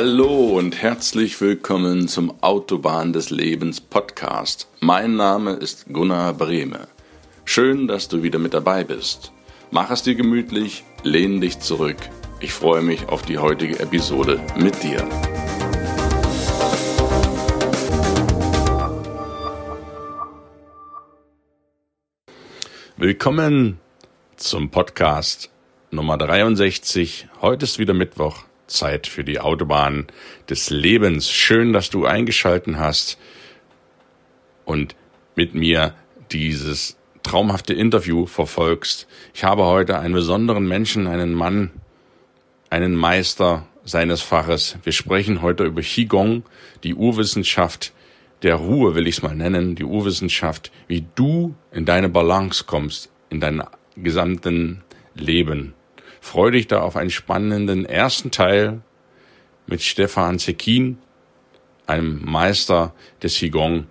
Hallo und herzlich willkommen zum Autobahn des Lebens Podcast. Mein Name ist Gunnar Brehme. Schön, dass du wieder mit dabei bist. Mach es dir gemütlich, lehn dich zurück. Ich freue mich auf die heutige Episode mit dir. Willkommen zum Podcast Nummer 63. Heute ist wieder Mittwoch. Zeit für die Autobahn des Lebens. Schön, dass du eingeschalten hast und mit mir dieses traumhafte Interview verfolgst. Ich habe heute einen besonderen Menschen, einen Mann, einen Meister seines Faches. Wir sprechen heute über Qigong, die Urwissenschaft der Ruhe, will ich es mal nennen, die Urwissenschaft, wie du in deine Balance kommst, in deinem gesamten Leben. Freue dich da auf einen spannenden ersten Teil mit Stefan Zekin, einem Meister des Qigong.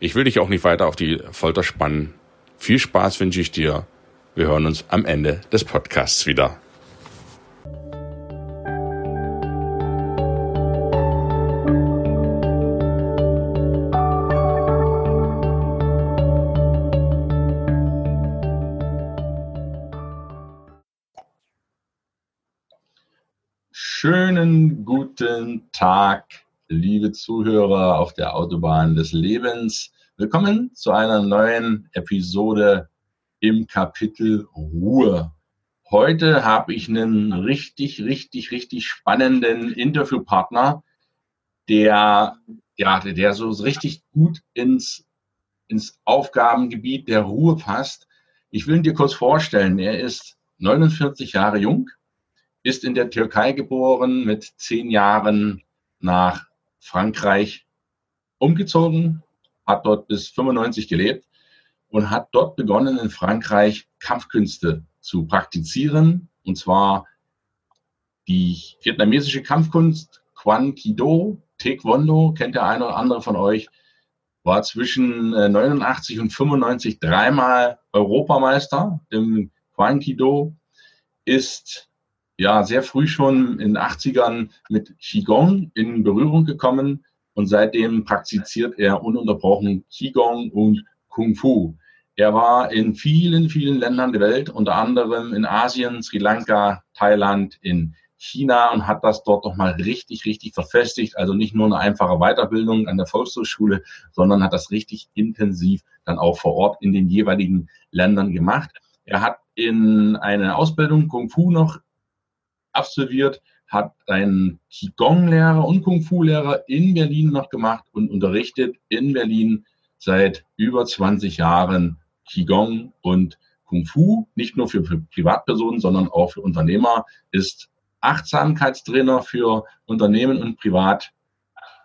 Ich will dich auch nicht weiter auf die Folter spannen. Viel Spaß wünsche ich dir. Wir hören uns am Ende des Podcasts wieder. Schönen guten Tag, liebe Zuhörer auf der Autobahn des Lebens. Willkommen zu einer neuen Episode im Kapitel Ruhe. Heute habe ich einen richtig, richtig, richtig spannenden Interviewpartner, der, ja, der so richtig gut ins, ins Aufgabengebiet der Ruhe passt. Ich will ihn dir kurz vorstellen. Er ist 49 Jahre jung, ist in der Türkei geboren, mit zehn Jahren nach Frankreich umgezogen, hat dort bis 95 gelebt und hat dort begonnen, in Frankreich Kampfkünste zu praktizieren. Und zwar die vietnamesische Kampfkunst Quan Kido, Taekwondo, kennt der eine oder andere von euch, war zwischen 89 äh, und 95 dreimal Europameister im Quan Kido, ist ja sehr früh schon in den 80ern mit Qigong in Berührung gekommen und seitdem praktiziert er ununterbrochen Qigong und Kung Fu. Er war in vielen, vielen Ländern der Welt, unter anderem in Asien, Sri Lanka, Thailand, in China und hat das dort nochmal richtig, richtig verfestigt. Also nicht nur eine einfache Weiterbildung an der Volkshochschule, sondern hat das richtig intensiv dann auch vor Ort in den jeweiligen Ländern gemacht. Er hat in eine Ausbildung Kung Fu noch absolviert, hat einen Qigong-Lehrer und Kung-Fu-Lehrer in Berlin noch gemacht und unterrichtet in Berlin seit über 20 Jahren Qigong und Kung Fu, nicht nur für Privatpersonen, sondern auch für Unternehmer, ist Achtsamkeitstrainer für Unternehmen und Privat,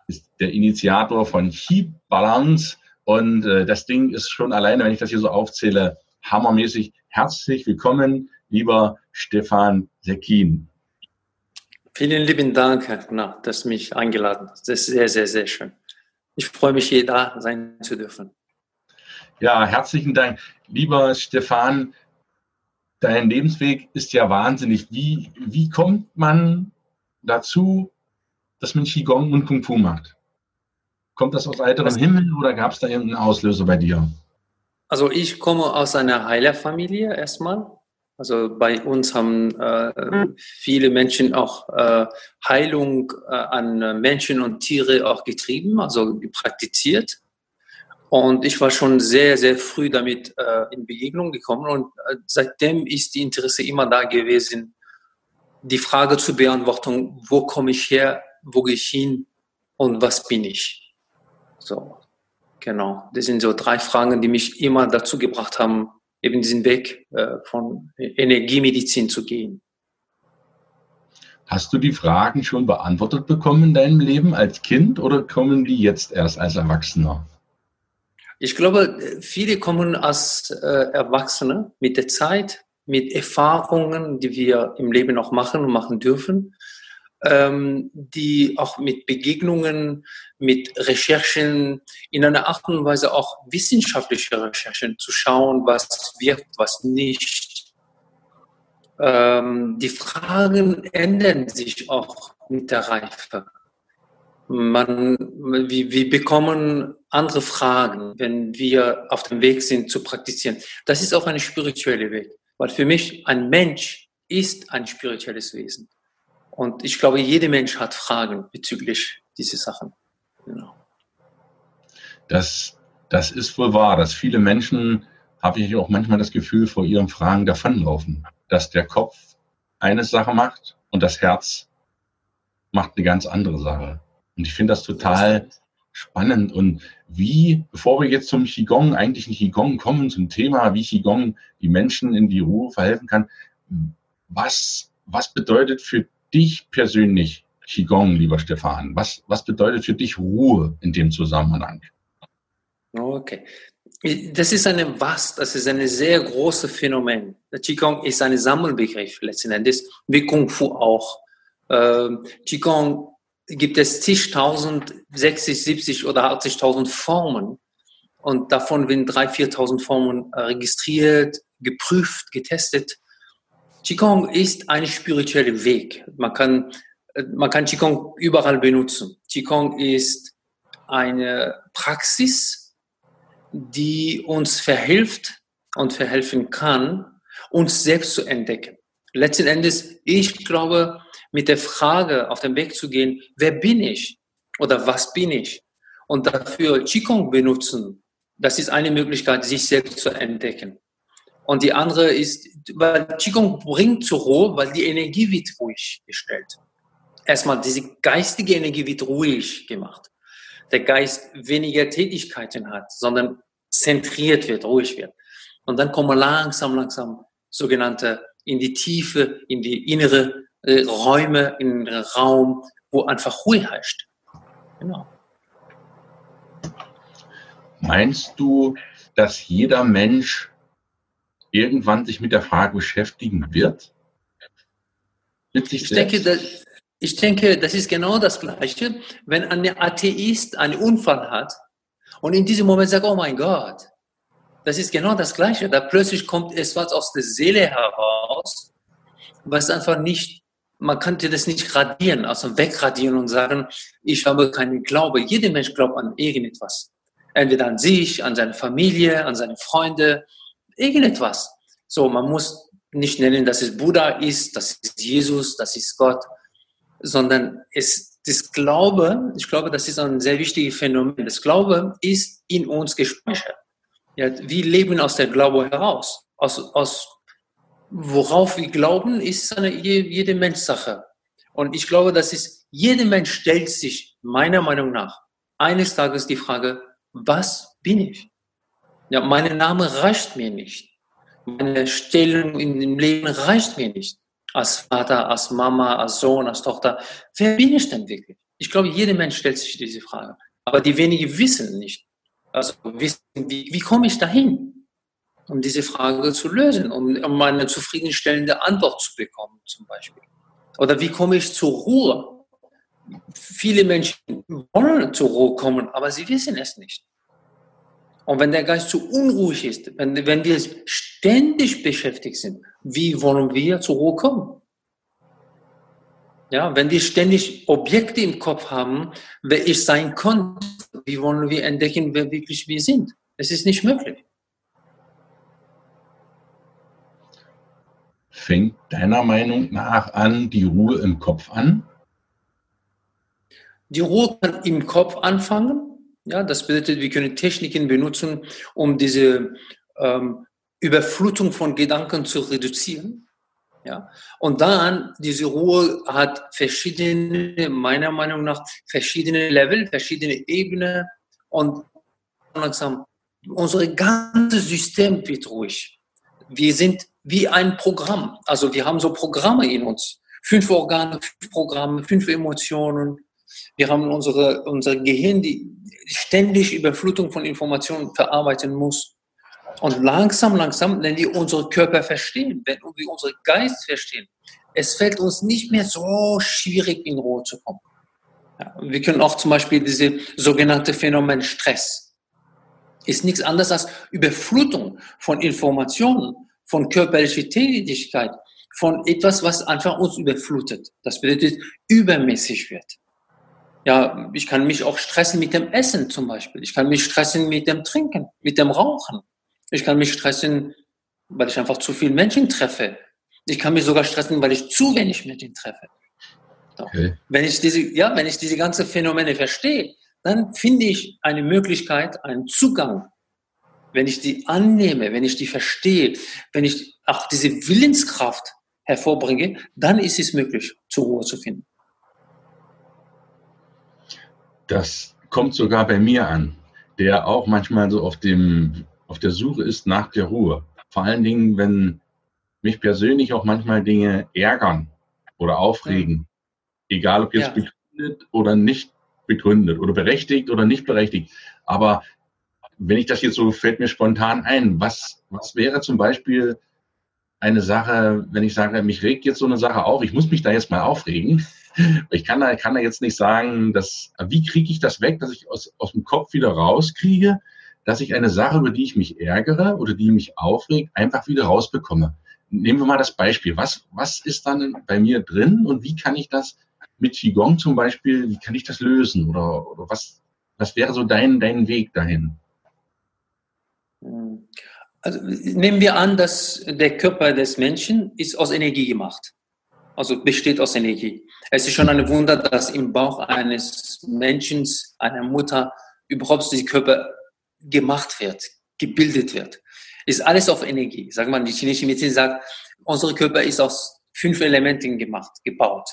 ist der Initiator von Qi Balance und äh, das Ding ist schon alleine, wenn ich das hier so aufzähle, hammermäßig. Herzlich willkommen, lieber Stefan Sekin. Vielen lieben Dank, Herr dass du mich eingeladen hast. Das ist sehr, sehr, sehr schön. Ich freue mich, hier da sein zu dürfen. Ja, herzlichen Dank. Lieber Stefan, dein Lebensweg ist ja wahnsinnig. Wie, wie kommt man dazu, dass man Qigong und Kung Fu macht? Kommt das aus heiterem Himmel oder gab es da irgendeinen Auslöser bei dir? Also ich komme aus einer Heilerfamilie erstmal. Also bei uns haben äh, hm. viele Menschen auch äh, Heilung äh, an Menschen und Tiere auch getrieben, also praktiziert. Und ich war schon sehr, sehr früh damit äh, in Begegnung gekommen und äh, seitdem ist die Interesse immer da gewesen, die Frage zu beantworten, wo komme ich her, wo gehe ich hin und was bin ich? So, genau. Das sind so drei Fragen, die mich immer dazu gebracht haben, eben diesen Weg äh, von Energiemedizin zu gehen. Hast du die Fragen schon beantwortet bekommen in deinem Leben als Kind oder kommen die jetzt erst als Erwachsener? Ich glaube, viele kommen als äh, Erwachsene mit der Zeit, mit Erfahrungen, die wir im Leben auch machen und machen dürfen ähm, die auch mit Begegnungen, mit Recherchen in einer Art und Weise auch wissenschaftliche Recherchen zu schauen, was wirkt, was nicht. Ähm, die Fragen ändern sich auch mit der Reife. Man, wir, wir bekommen andere Fragen, wenn wir auf dem Weg sind zu praktizieren. Das ist auch ein spiritueller Weg, weil für mich ein Mensch ist ein spirituelles Wesen. Und ich glaube, jeder Mensch hat Fragen bezüglich dieser Sachen. Genau. Das, das ist wohl wahr, dass viele Menschen, habe ich auch manchmal das Gefühl, vor ihren Fragen davonlaufen. Dass der Kopf eine Sache macht und das Herz macht eine ganz andere Sache. Und ich finde das total spannend. Und wie, bevor wir jetzt zum Qigong, eigentlich ein Qigong kommen, zum Thema, wie Qigong die Menschen in die Ruhe verhelfen kann, was, was bedeutet für dich persönlich Qigong, lieber Stefan? Was, was bedeutet für dich Ruhe in dem Zusammenhang? Okay. Das ist eine was, das ist ein sehr großes Phänomen. Qigong ist ein Sammelbegriff letzten Endes, wie Kung Fu auch. Ähm, Qigong gibt es zigtausend, 60, 70 oder 80.000 Formen. Und davon werden 3.000, 4.000 Formen registriert, geprüft, getestet. Qigong ist ein spiritueller Weg. Man kann, äh, man kann Qigong überall benutzen. Qigong ist eine Praxis, die uns verhilft und verhelfen kann, uns selbst zu entdecken. Letzten Endes, ich glaube, mit der Frage auf den Weg zu gehen, wer bin ich oder was bin ich? Und dafür Qigong benutzen, das ist eine Möglichkeit, sich selbst zu entdecken. Und die andere ist, weil Qigong bringt zur Ruhe, weil die Energie wird ruhig gestellt. Erstmal, diese geistige Energie wird ruhig gemacht. Der Geist weniger Tätigkeiten hat, sondern zentriert wird, ruhig wird. Und dann kommen wir langsam, langsam sogenannte in die Tiefe, in die innere äh, Räume, in den Raum, wo einfach Ruhe herrscht. Genau. Meinst du, dass jeder Mensch irgendwann sich mit der Frage beschäftigen wird? Ich, denke, das, ich denke, das ist genau das Gleiche, wenn ein Atheist einen Unfall hat und in diesem Moment sagt, oh mein Gott, das ist genau das Gleiche. Da plötzlich kommt etwas aus der Seele heraus, was einfach nicht man könnte das nicht radieren, also wegradieren und sagen, ich habe keinen Glaube. Jeder Mensch glaubt an irgendetwas. Entweder an sich, an seine Familie, an seine Freunde, irgendetwas. So, man muss nicht nennen, dass es Buddha ist, das ist Jesus, das ist Gott, sondern es, das Glaube, ich glaube, das ist ein sehr wichtiges Phänomen. Das Glaube ist in uns gespeichert. Ja, wir leben aus der Glaube heraus, aus, aus worauf wir glauben, ist eine, jede Menschsache. Und ich glaube, das ist, jeder Mensch stellt sich meiner Meinung nach eines Tages die Frage, was bin ich? Ja, mein Name reicht mir nicht. Meine Stellung in dem Leben reicht mir nicht. Als Vater, als Mama, als Sohn, als Tochter. Wer bin ich denn wirklich? Ich glaube, jeder Mensch stellt sich diese Frage. Aber die wenigen wissen nicht. Also wissen, wie, wie komme ich dahin? um diese Frage zu lösen, um, um eine zufriedenstellende Antwort zu bekommen, zum Beispiel. Oder wie komme ich zur Ruhe? Viele Menschen wollen zur Ruhe kommen, aber sie wissen es nicht. Und wenn der Geist zu unruhig ist, wenn, wenn wir ständig beschäftigt sind, wie wollen wir zur Ruhe kommen? Ja, wenn wir ständig Objekte im Kopf haben, wer ich sein konnte, wie wollen wir entdecken, wer wirklich wir sind? Es ist nicht möglich. fängt deiner Meinung nach an die Ruhe im Kopf an? Die Ruhe kann im Kopf anfangen. Ja, das bedeutet, wir können Techniken benutzen, um diese ähm, Überflutung von Gedanken zu reduzieren. Ja, und dann, diese Ruhe hat verschiedene, meiner Meinung nach, verschiedene Level, verschiedene Ebenen und langsam, unser ganzes System wird ruhig. Wir sind wie ein Programm. Also wir haben so Programme in uns. Fünf Organe, fünf Programme, fünf Emotionen. Wir haben unsere, unser Gehirn, die ständig Überflutung von Informationen verarbeiten muss. Und langsam, langsam, wenn wir unseren Körper verstehen, wenn wir unseren Geist verstehen, es fällt uns nicht mehr so schwierig, in Ruhe zu kommen. Ja, wir können auch zum Beispiel diese sogenannte Phänomen Stress. Ist nichts anderes als Überflutung von Informationen von körperlicher Tätigkeit, von etwas, was einfach uns überflutet. Das bedeutet, übermäßig wird. Ja, ich kann mich auch stressen mit dem Essen zum Beispiel. Ich kann mich stressen mit dem Trinken, mit dem Rauchen. Ich kann mich stressen, weil ich einfach zu viele Menschen treffe. Ich kann mich sogar stressen, weil ich zu wenig Menschen treffe. Okay. Wenn ich diese, ja, wenn ich diese ganzen Phänomene verstehe, dann finde ich eine Möglichkeit, einen Zugang. Wenn ich die annehme, wenn ich die verstehe, wenn ich auch diese Willenskraft hervorbringe, dann ist es möglich, zur Ruhe zu finden. Das kommt sogar bei mir an, der auch manchmal so auf, dem, auf der Suche ist nach der Ruhe. Vor allen Dingen, wenn mich persönlich auch manchmal Dinge ärgern oder aufregen. Egal ob jetzt ja. begründet oder nicht begründet oder berechtigt oder nicht berechtigt. Aber wenn ich das jetzt so, fällt mir spontan ein, was, was wäre zum Beispiel eine Sache, wenn ich sage, mich regt jetzt so eine Sache auf, ich muss mich da jetzt mal aufregen. Ich kann da, kann da jetzt nicht sagen, dass, wie kriege ich das weg, dass ich aus, aus dem Kopf wieder rauskriege, dass ich eine Sache, über die ich mich ärgere oder die mich aufregt, einfach wieder rausbekomme. Nehmen wir mal das Beispiel. Was, was ist dann bei mir drin und wie kann ich das mit Qigong zum Beispiel, wie kann ich das lösen? Oder, oder was, was wäre so dein, dein Weg dahin? Also nehmen wir an, dass der Körper des Menschen ist aus Energie gemacht. Also besteht aus Energie. Es ist schon ein Wunder, dass im Bauch eines Menschen, einer Mutter, überhaupt dieser Körper gemacht wird, gebildet wird. Ist alles auf Energie. Sagen wir, die chinesische Medizin sagt, unser Körper ist aus fünf Elementen gemacht, gebaut.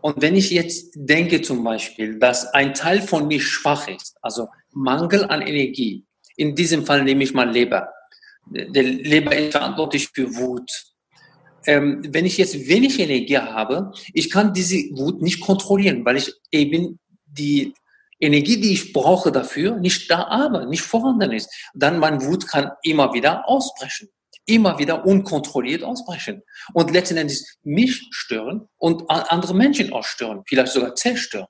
Und wenn ich jetzt denke zum Beispiel, dass ein Teil von mir schwach ist, also Mangel an Energie, in diesem Fall nehme ich mal Leber. Der Leber ist verantwortlich für Wut. Ähm, wenn ich jetzt wenig Energie habe, ich kann diese Wut nicht kontrollieren, weil ich eben die Energie, die ich brauche dafür, nicht da habe, nicht vorhanden ist. Dann mein Wut kann immer wieder ausbrechen immer wieder unkontrolliert ausbrechen und letzten Endes mich stören und andere Menschen auch stören, vielleicht sogar zerstören.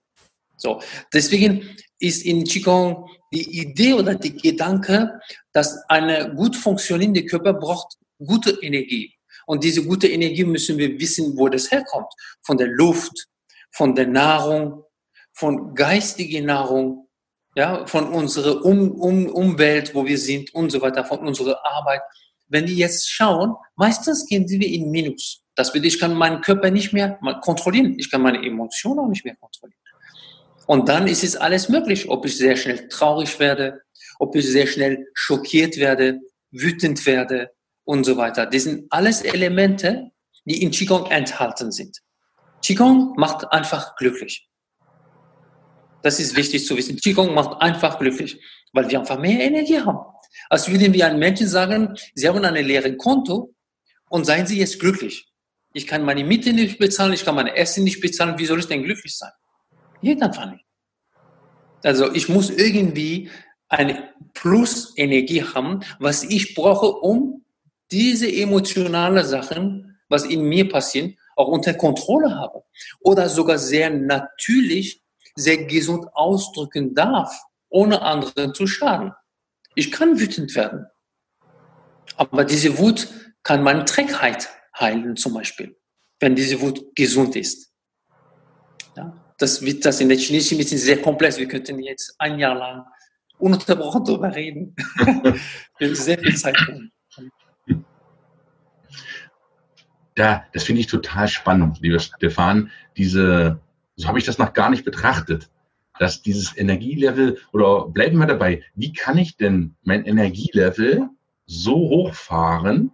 So, deswegen ist in Qigong die Idee oder die Gedanke, dass eine gut funktionierende Körper braucht gute Energie. Und diese gute Energie müssen wir wissen, wo das herkommt. Von der Luft, von der Nahrung, von geistiger Nahrung, ja, von unserer um, um, Umwelt, wo wir sind und so weiter, von unserer Arbeit wenn die jetzt schauen, meistens gehen sie in Minus. Das bedeutet, ich kann meinen Körper nicht mehr kontrollieren. Ich kann meine Emotionen auch nicht mehr kontrollieren. Und dann ist es alles möglich, ob ich sehr schnell traurig werde, ob ich sehr schnell schockiert werde, wütend werde und so weiter. Das sind alles Elemente, die in Qigong enthalten sind. Qigong macht einfach glücklich. Das ist wichtig zu wissen. Qigong macht einfach glücklich, weil wir einfach mehr Energie haben. Als würden wir einem Menschen sagen, Sie haben ein leeres Konto und seien Sie jetzt glücklich. Ich kann meine Miete nicht bezahlen, ich kann meine Essen nicht bezahlen, wie soll ich denn glücklich sein? Geht einfach nicht. Also ich muss irgendwie eine Plus-Energie haben, was ich brauche, um diese emotionalen Sachen, was in mir passieren, auch unter Kontrolle habe. Oder sogar sehr natürlich, sehr gesund ausdrücken darf, ohne anderen zu schaden. Ich kann wütend werden. Aber diese Wut kann meine Trägheit heilen, zum Beispiel, wenn diese Wut gesund ist. Ja, das wird das in der chinesischen Medizin sehr komplex. Wir könnten jetzt ein Jahr lang ununterbrochen darüber reden. Wir sehr viel Zeit nehmen. Da, das finde ich total spannend, lieber Stefan. Diese, so habe ich das noch gar nicht betrachtet dass dieses Energielevel, oder bleiben wir dabei, wie kann ich denn mein Energielevel so hochfahren,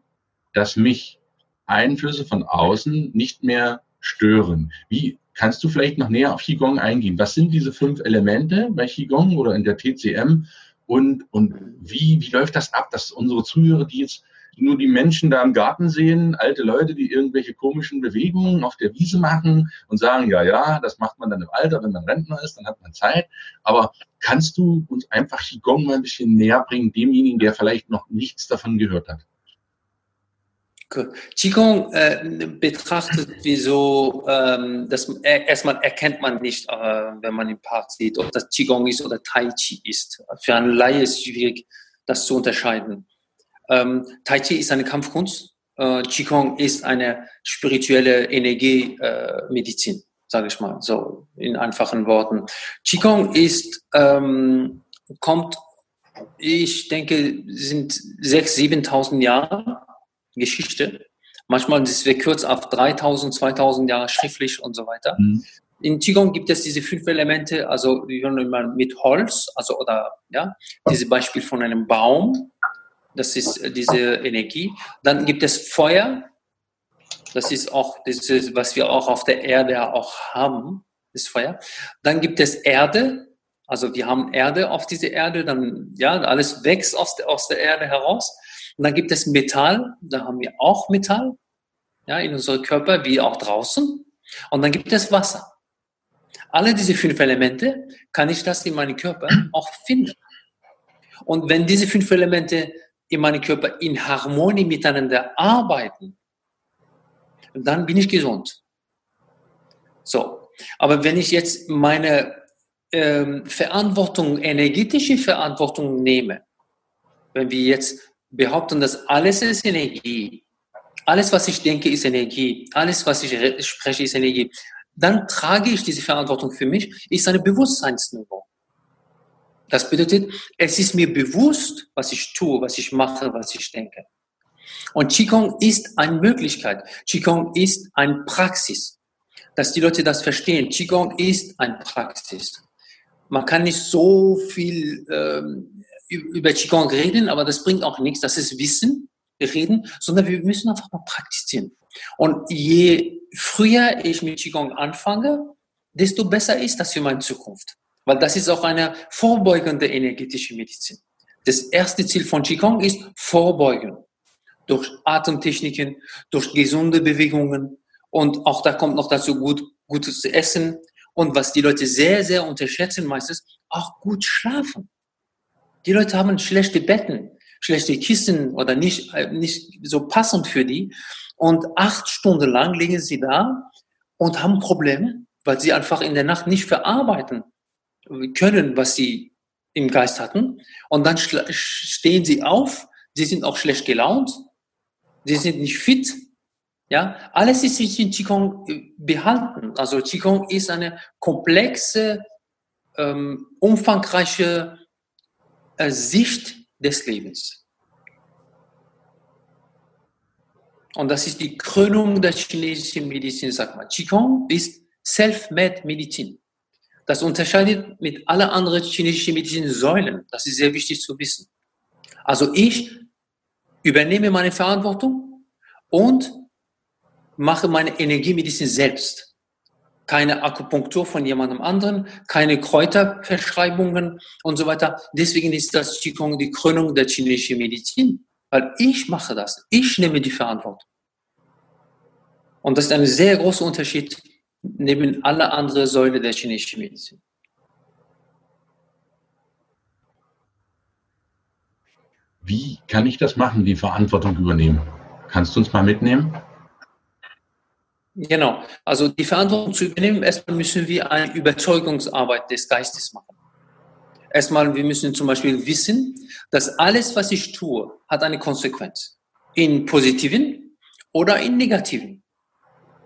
dass mich Einflüsse von außen nicht mehr stören? Wie kannst du vielleicht noch näher auf Qigong eingehen? Was sind diese fünf Elemente bei Qigong oder in der TCM? Und, und wie, wie läuft das ab, dass unsere Zuhörer, die jetzt nur die Menschen da im Garten sehen, alte Leute, die irgendwelche komischen Bewegungen auf der Wiese machen und sagen, ja, ja, das macht man dann im Alter, wenn man Rentner ist, dann hat man Zeit. Aber kannst du uns einfach Qigong mal ein bisschen näher bringen, demjenigen, der vielleicht noch nichts davon gehört hat? Qigong äh, betrachtet wie so, ähm, das äh, erstmal erkennt man nicht, äh, wenn man im Park sieht, ob das Qigong ist oder Tai Chi ist. Für einen Laie ist es schwierig, das zu unterscheiden. Ähm, tai Chi ist eine Kampfkunst. Äh, Qigong ist eine spirituelle Energiemedizin. Äh, sage ich mal, so in einfachen Worten. Qigong ist, ähm, kommt, ich denke, sind 6.000, 7.000 Jahre Geschichte. Manchmal ist es kurz auf 3.000, 2.000 Jahre schriftlich und so weiter. Mhm. In Qigong gibt es diese fünf Elemente, also wie man mit Holz, also oder ja, dieses Beispiel von einem Baum, das ist diese Energie. Dann gibt es Feuer, das ist auch das was wir auch auf der Erde auch haben, das Feuer. Dann gibt es Erde, also wir haben Erde auf dieser Erde, dann ja alles wächst aus der, aus der Erde heraus. Und dann gibt es Metall, da haben wir auch Metall, ja in unserem Körper wie auch draußen. Und dann gibt es Wasser. Alle diese fünf Elemente kann ich das in meinem Körper auch finden. Und wenn diese fünf Elemente in meinem Körper in Harmonie miteinander arbeiten, dann bin ich gesund. So, aber wenn ich jetzt meine ähm, Verantwortung, energetische Verantwortung nehme, wenn wir jetzt behaupten, dass alles ist Energie, alles, was ich denke, ist Energie, alles, was ich spreche, ist Energie, dann trage ich diese Verantwortung für mich, ist eine Bewusstseinsniveau. Das bedeutet, es ist mir bewusst, was ich tue, was ich mache, was ich denke. Und Qigong ist eine Möglichkeit. Qigong ist eine Praxis. Dass die Leute das verstehen. Qigong ist eine Praxis. Man kann nicht so viel ähm, über Qigong reden, aber das bringt auch nichts. Das ist Wissen, reden, sondern wir müssen einfach mal praktizieren. Und je früher ich mit Qigong anfange, desto besser ist das für meine Zukunft. Weil das ist auch eine vorbeugende energetische Medizin. Das erste Ziel von Qigong ist Vorbeugen. Durch Atemtechniken, durch gesunde Bewegungen und auch da kommt noch dazu gut, gutes Essen und was die Leute sehr, sehr unterschätzen meistens, auch gut schlafen. Die Leute haben schlechte Betten, schlechte Kissen oder nicht, äh, nicht so passend für die. Und acht Stunden lang liegen sie da und haben Probleme, weil sie einfach in der Nacht nicht verarbeiten können, was sie im Geist hatten. Und dann stehen sie auf, sie sind auch schlecht gelaunt, sie sind nicht fit. Ja, alles ist in Qigong äh, behalten. Also Qigong ist eine komplexe, ähm, umfangreiche äh, Sicht des Lebens. Und das ist die Krönung der chinesischen Medizin, sagt man. Qigong ist Self-Made Medizin. Das unterscheidet mit allen anderen chinesischen Medizin-Säulen. Das ist sehr wichtig zu wissen. Also ich übernehme meine Verantwortung und mache meine Energiemedizin selbst. Keine Akupunktur von jemandem anderen, keine Kräuterverschreibungen und so weiter. Deswegen ist das Qigong die Krönung der chinesischen Medizin. Weil ich mache das. Ich nehme die Verantwortung. Und das ist ein sehr großer Unterschied neben aller anderen Säule der chinesischen Medizin. Wie kann ich das machen, die Verantwortung übernehmen? Kannst du uns mal mitnehmen? Genau. Also die Verantwortung zu übernehmen, erstmal müssen wir eine Überzeugungsarbeit des Geistes machen. Erstmal, wir müssen zum Beispiel wissen, dass alles, was ich tue, hat eine Konsequenz. In positiven oder in negativen.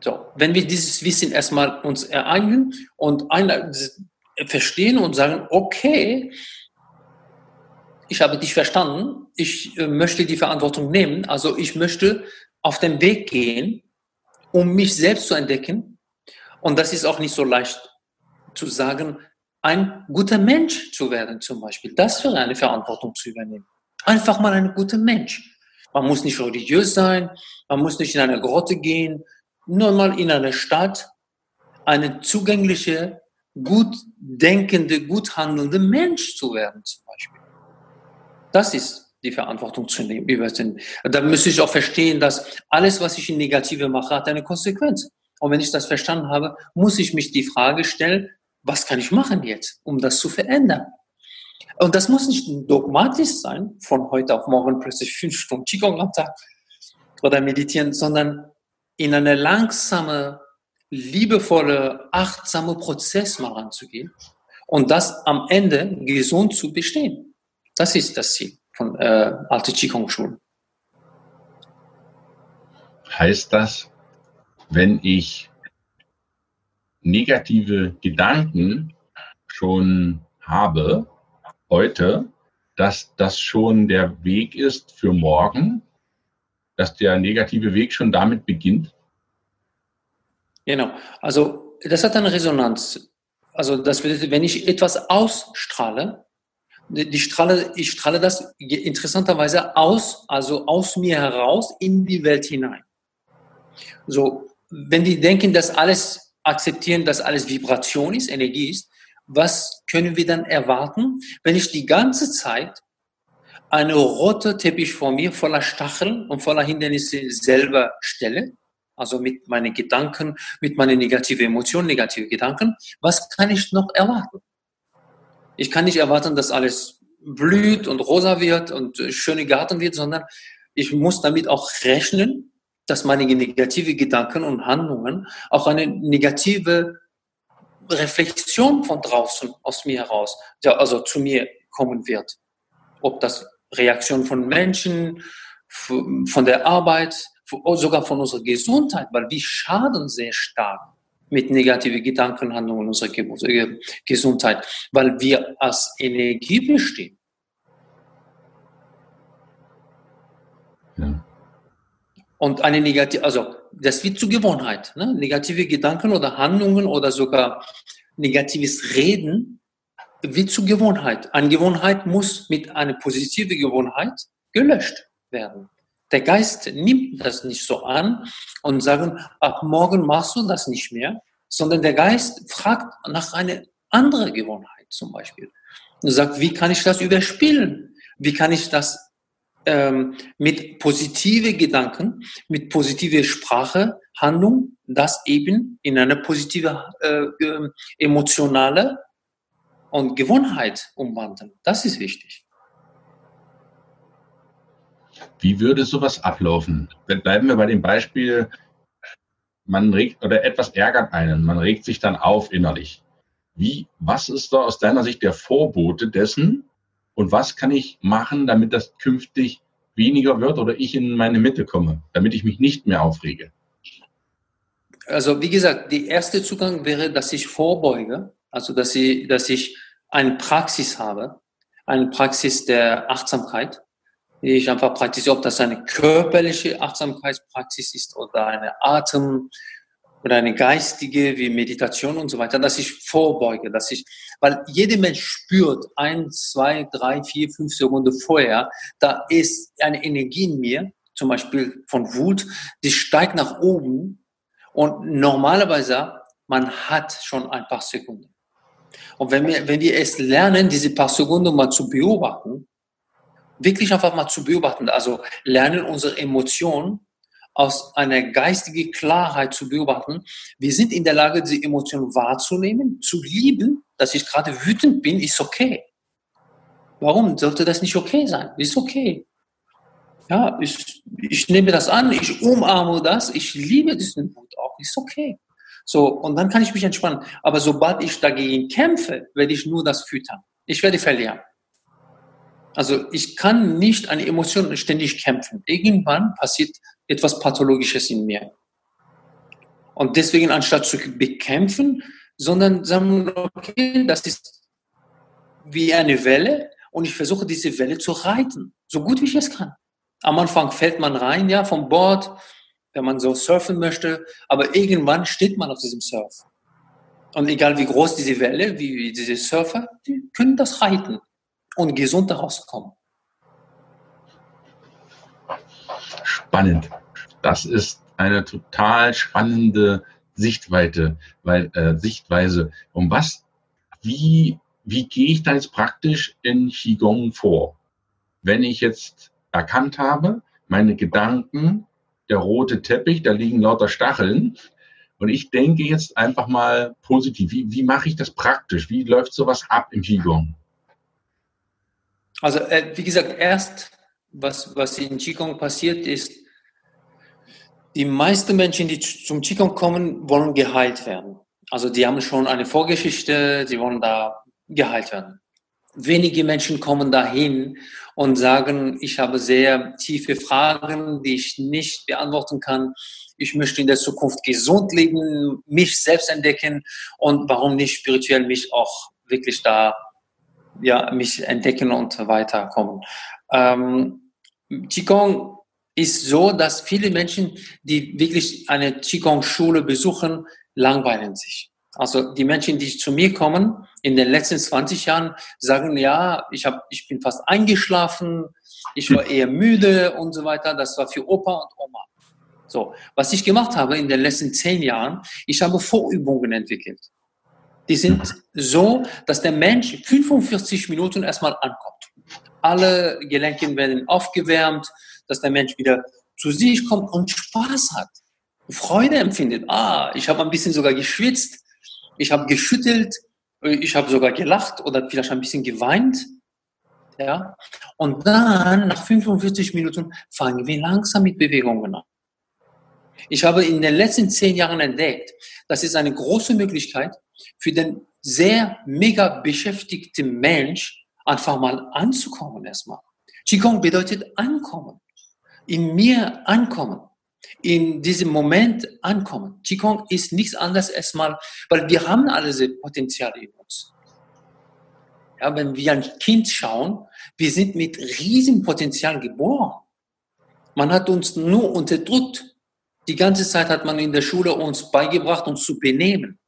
So, wenn wir dieses Wissen erstmal uns ereignen und verstehen und sagen, okay, ich habe dich verstanden, ich äh, möchte die Verantwortung nehmen, also ich möchte auf den Weg gehen, um mich selbst zu entdecken. Und das ist auch nicht so leicht zu sagen, ein guter Mensch zu werden zum Beispiel. Das wäre eine Verantwortung zu übernehmen. Einfach mal ein guter Mensch. Man muss nicht religiös sein, man muss nicht in eine Grotte gehen, nur mal in einer Stadt eine zugängliche, gut denkende, gut handelnde Mensch zu werden zum Beispiel. Das ist die Verantwortung zu nehmen. Da müsste ich auch verstehen, dass alles, was ich in Negative mache, hat eine Konsequenz. Und wenn ich das verstanden habe, muss ich mich die Frage stellen, was kann ich machen jetzt, um das zu verändern? Und das muss nicht dogmatisch sein, von heute auf morgen plötzlich fünf Stunden Qigong am Tag oder meditieren, sondern in eine langsame, liebevolle, achtsame Prozess mal ranzugehen und das am Ende gesund zu bestehen. Das ist das Ziel von äh, alte Qigong-Schulen. Heißt das, wenn ich negative Gedanken schon habe heute, dass das schon der Weg ist für morgen, dass der negative Weg schon damit beginnt? Genau. Also das hat eine Resonanz. Also das bedeutet, wenn ich etwas ausstrahle, die strahle, ich strahle das interessanterweise aus, also aus mir heraus in die Welt hinein. So, wenn die denken, dass alles akzeptieren, dass alles Vibration ist, Energie ist, was können wir dann erwarten, wenn ich die ganze Zeit eine rote Teppich vor mir voller Stacheln und voller Hindernisse selber stelle? Also mit meinen Gedanken, mit meinen negativen Emotionen, negative Gedanken. Was kann ich noch erwarten? Ich kann nicht erwarten, dass alles blüht und rosa wird und schöne Garten wird, sondern ich muss damit auch rechnen, dass meine negative Gedanken und Handlungen auch eine negative Reflexion von draußen aus mir heraus, also zu mir kommen wird. Ob das Reaktion von Menschen, von der Arbeit, sogar von unserer Gesundheit, weil wir schaden sehr stark mit negativen Gedanken, Handlungen unserer Gesundheit, weil wir als Energie bestehen. Ja. Und eine negative, also das wird zur Gewohnheit. Ne? Negative Gedanken oder Handlungen oder sogar negatives Reden wird zur Gewohnheit. Eine Gewohnheit muss mit einer positiven Gewohnheit gelöscht werden. Der Geist nimmt das nicht so an und sagt, ab morgen machst du das nicht mehr, sondern der Geist fragt nach einer anderen Gewohnheit zum Beispiel. Und sagt, wie kann ich das überspielen? Wie kann ich das ähm, mit positive Gedanken, mit positive Sprache, Handlung, das eben in eine positive äh, äh, emotionale und Gewohnheit umwandeln. Das ist wichtig. Wie würde sowas ablaufen? Bleiben wir bei dem Beispiel, man regt oder etwas ärgert einen, man regt sich dann auf innerlich. Wie, was ist da aus deiner Sicht der Vorbote dessen, und was kann ich machen, damit das künftig weniger wird oder ich in meine Mitte komme, damit ich mich nicht mehr aufrege? Also wie gesagt, der erste Zugang wäre, dass ich vorbeuge, also dass ich, dass ich eine Praxis habe, eine Praxis der Achtsamkeit, die ich einfach praktiziere, ob das eine körperliche Achtsamkeitspraxis ist oder eine Atem- oder eine geistige wie Meditation und so weiter, dass ich vorbeuge, dass ich, weil jeder Mensch spürt ein, zwei, drei, vier, fünf Sekunden vorher, da ist eine Energie in mir, zum Beispiel von Wut, die steigt nach oben und normalerweise man hat schon ein paar Sekunden. Und wenn wir, wenn wir es lernen, diese paar Sekunden mal zu beobachten, wirklich einfach mal zu beobachten, also lernen unsere Emotionen aus einer geistigen Klarheit zu beobachten. Wir sind in der Lage, diese Emotionen wahrzunehmen, zu lieben. Dass ich gerade wütend bin, ist okay. Warum sollte das nicht okay sein? Ist okay. Ja, ich, ich nehme das an, ich umarme das, ich liebe diesen Wut auch, ist okay. So, und dann kann ich mich entspannen. Aber sobald ich dagegen kämpfe, werde ich nur das füttern. Ich werde verlieren. Also ich kann nicht eine Emotion ständig kämpfen. Irgendwann passiert etwas Pathologisches in mir. Und deswegen, anstatt zu bekämpfen, sondern sagen, okay, das ist wie eine Welle und ich versuche diese Welle zu reiten, so gut wie ich es kann. Am Anfang fällt man rein, ja, vom Bord, wenn man so surfen möchte, aber irgendwann steht man auf diesem Surf. Und egal wie groß diese Welle, wie diese Surfer, die können das reiten und gesund daraus kommen. Spannend. Das ist eine total spannende Sichtweite, weil äh, Sichtweise. Um was, wie, wie gehe ich da jetzt praktisch in Qigong vor? Wenn ich jetzt erkannt habe, meine Gedanken, der rote Teppich, da liegen lauter Stacheln. Und ich denke jetzt einfach mal positiv. Wie, wie mache ich das praktisch? Wie läuft sowas ab im Qigong? Also, äh, wie gesagt, erst, was, was in Qigong passiert ist, die meisten Menschen, die zum Qigong kommen, wollen geheilt werden. Also die haben schon eine Vorgeschichte, sie wollen da geheilt werden. Wenige Menschen kommen dahin und sagen, ich habe sehr tiefe Fragen, die ich nicht beantworten kann. Ich möchte in der Zukunft gesund leben, mich selbst entdecken und warum nicht spirituell mich auch wirklich da, ja, mich entdecken und weiterkommen. Ähm, Qigong ist so, dass viele Menschen, die wirklich eine Qigong-Schule besuchen, langweilen sich. Also die Menschen, die zu mir kommen, in den letzten 20 Jahren, sagen, ja, ich, hab, ich bin fast eingeschlafen, ich war eher müde und so weiter. Das war für Opa und Oma. So, was ich gemacht habe in den letzten 10 Jahren, ich habe Vorübungen entwickelt. Die sind so, dass der Mensch 45 Minuten erstmal ankommt. Alle Gelenke werden aufgewärmt, dass der Mensch wieder zu sich kommt und Spaß hat, Freude empfindet. Ah, ich habe ein bisschen sogar geschwitzt, ich habe geschüttelt, ich habe sogar gelacht oder vielleicht ein bisschen geweint. Ja? Und dann, nach 45 Minuten, fangen wir langsam mit Bewegungen an. Ich habe in den letzten zehn Jahren entdeckt, das ist eine große Möglichkeit für den sehr mega beschäftigten Mensch, einfach mal anzukommen erstmal. Qigong bedeutet ankommen in mir ankommen, in diesem Moment ankommen. Qigong ist nichts anderes erstmal, weil wir haben alle diese Potenziale in uns. Ja, wenn wir ein Kind schauen, wir sind mit riesem Potenzial geboren. Man hat uns nur unterdrückt. Die ganze Zeit hat man in der Schule uns beigebracht, uns zu benehmen.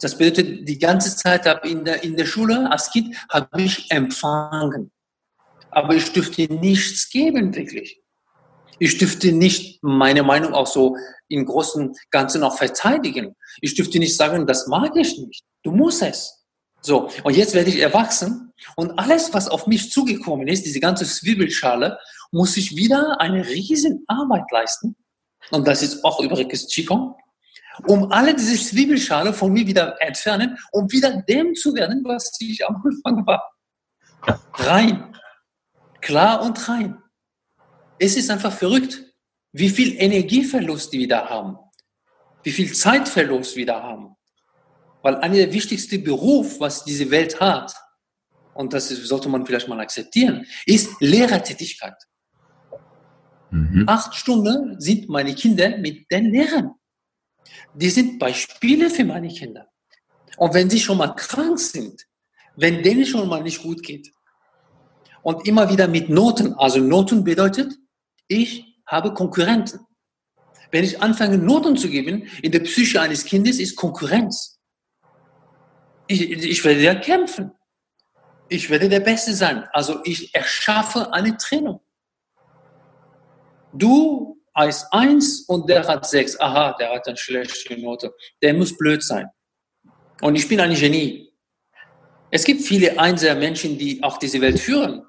Das bedeutet, die ganze Zeit in der, in der Schule als Kind habe ich empfangen aber ich dürfte nichts geben, wirklich. Ich dürfte nicht meine Meinung auch so im großen Ganzen auch verteidigen. Ich dürfte nicht sagen, das mag ich nicht. Du musst es. So, und jetzt werde ich erwachsen und alles, was auf mich zugekommen ist, diese ganze Zwiebelschale, muss ich wieder eine riesen Arbeit leisten. Und das ist auch übrigens Qigong. Um alle diese Zwiebelschale von mir wieder entfernen, um wieder dem zu werden, was ich am Anfang war. Rein klar und rein. Es ist einfach verrückt, wie viel Energieverlust die wir da haben, wie viel Zeitverlust wir da haben. Weil einer der wichtigsten Beruf, was diese Welt hat, und das sollte man vielleicht mal akzeptieren, ist Lehrertätigkeit. Mhm. Acht Stunden sind meine Kinder mit den Lehrern. Die sind Beispiele für meine Kinder. Und wenn sie schon mal krank sind, wenn denen schon mal nicht gut geht, und immer wieder mit Noten. Also Noten bedeutet, ich habe Konkurrenten. Wenn ich anfange, Noten zu geben, in der Psyche eines Kindes ist Konkurrenz. Ich, ich werde ja kämpfen. Ich werde der Beste sein. Also ich erschaffe eine Trennung. Du als eins und der hat sechs. Aha, der hat eine schlechte Note. Der muss blöd sein. Und ich bin ein Genie. Es gibt viele einser Menschen, die auch diese Welt führen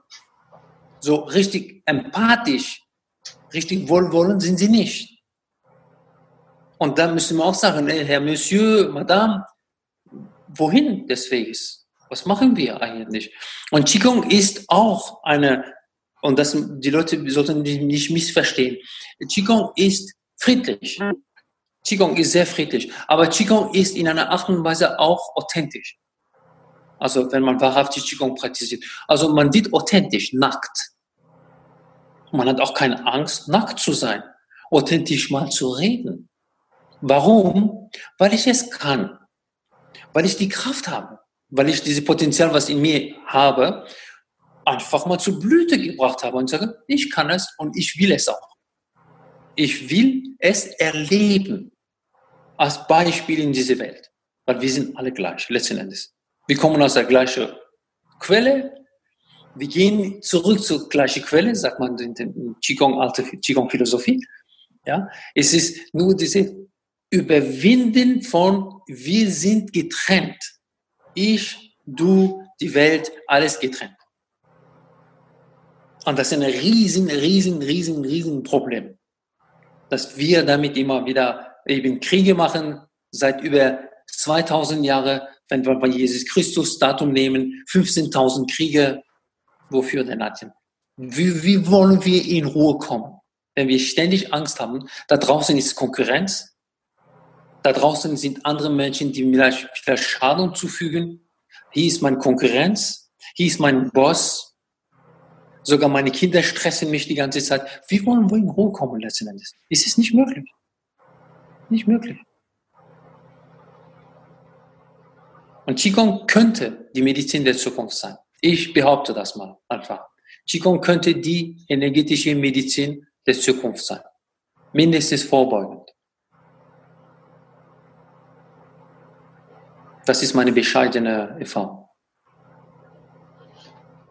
so richtig empathisch, richtig wohlwollend sind sie nicht. Und da müssen wir auch sagen, Herr Monsieur, Madame, wohin des Weges? Was machen wir eigentlich? Und Qigong ist auch eine, und das, die Leute sollten nicht missverstehen, Qigong ist friedlich. Qigong ist sehr friedlich, aber Qigong ist in einer Art und Weise auch authentisch. Also wenn man wahrhaftig Qigong praktiziert. Also man wird authentisch, nackt. Man hat auch keine Angst, nackt zu sein, authentisch mal zu reden. Warum? Weil ich es kann. Weil ich die Kraft habe. Weil ich dieses Potenzial, was in mir habe, einfach mal zur Blüte gebracht habe und sage, ich kann es und ich will es auch. Ich will es erleben. Als Beispiel in diese Welt. Weil wir sind alle gleich, letzten Endes. Wir kommen aus der gleichen Quelle, wir gehen zurück zur gleichen Quelle, sagt man in der Qigong, alte Qigong-Philosophie. Ja, es ist nur diese Überwinden von wir sind getrennt. Ich, du, die Welt, alles getrennt. Und das ist ein riesen, riesen, riesen, riesen Problem. Dass wir damit immer wieder eben Kriege machen, seit über 2000 Jahren, wenn wir bei Jesus Christus Datum nehmen, 15.000 Kriege, Wofür denn, Nadine? Wie, wie wollen wir in Ruhe kommen? Wenn wir ständig Angst haben, da draußen ist Konkurrenz, da draußen sind andere Menschen, die vielleicht, vielleicht Schaden zufügen. Hier ist mein Konkurrenz, hier ist mein Boss. Sogar meine Kinder stressen mich die ganze Zeit. Wir wollen wohl in Ruhe kommen letzten Endes. Es ist nicht möglich. Nicht möglich. Und Qigong könnte die Medizin der Zukunft sein. Ich behaupte das mal einfach. Qigong könnte die energetische Medizin der Zukunft sein. Mindestens vorbeugend. Das ist meine bescheidene Erfahrung.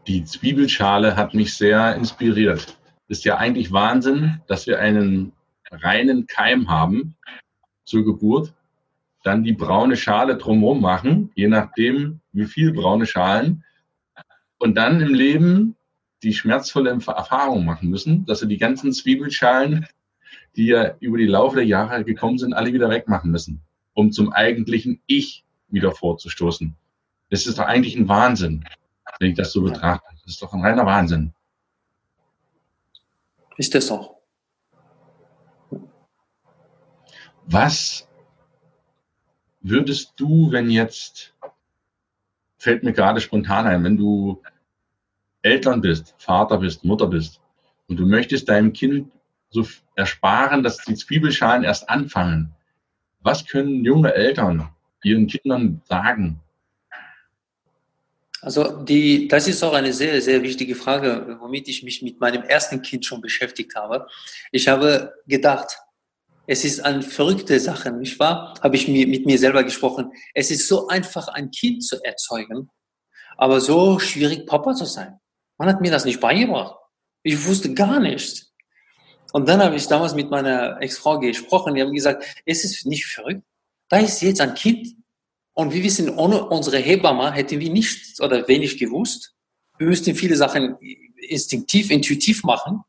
Die Zwiebelschale hat mich sehr inspiriert. Ist ja eigentlich Wahnsinn, dass wir einen reinen Keim haben zur Geburt, dann die braune Schale drumherum machen, je nachdem, wie viel braune Schalen, und dann im Leben die schmerzvolle Erfahrung machen müssen, dass sie die ganzen Zwiebelschalen, die ja über die Laufe der Jahre gekommen sind, alle wieder wegmachen müssen, um zum eigentlichen Ich wieder vorzustoßen. Das ist doch eigentlich ein Wahnsinn, wenn ich das so betrachte. Das ist doch ein reiner Wahnsinn. Ist das auch. Was würdest du, wenn jetzt, fällt mir gerade spontan ein, wenn du Eltern bist, Vater bist, Mutter bist und du möchtest deinem Kind so ersparen, dass die Zwiebelschalen erst anfangen, was können junge Eltern ihren Kindern sagen? Also die, das ist auch eine sehr, sehr wichtige Frage, womit ich mich mit meinem ersten Kind schon beschäftigt habe. Ich habe gedacht, es ist eine verrückte Sache, nicht wahr? Habe ich mir, mit mir selber gesprochen. Es ist so einfach, ein Kind zu erzeugen, aber so schwierig, Papa zu sein. Man hat mir das nicht beigebracht. Ich wusste gar nichts. Und dann habe ich damals mit meiner Ex-Frau gesprochen. Die haben gesagt, es ist nicht verrückt. Da ist jetzt ein Kind. Und wir wissen, ohne unsere Hebamme hätten wir nichts oder wenig gewusst. Wir müssten viele Sachen instinktiv, intuitiv machen.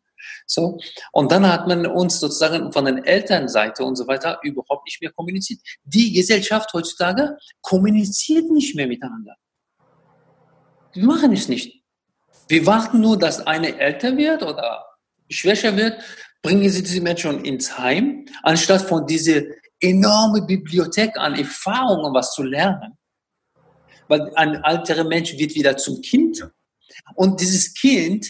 So. Und dann hat man uns sozusagen von der Elternseite und so weiter überhaupt nicht mehr kommuniziert. Die Gesellschaft heutzutage kommuniziert nicht mehr miteinander. Wir machen es nicht. Wir warten nur, dass eine älter wird oder schwächer wird, bringen sie diese Menschen ins Heim, anstatt von dieser enorme Bibliothek an Erfahrungen was zu lernen. Weil ein älterer Mensch wird wieder zum Kind und dieses Kind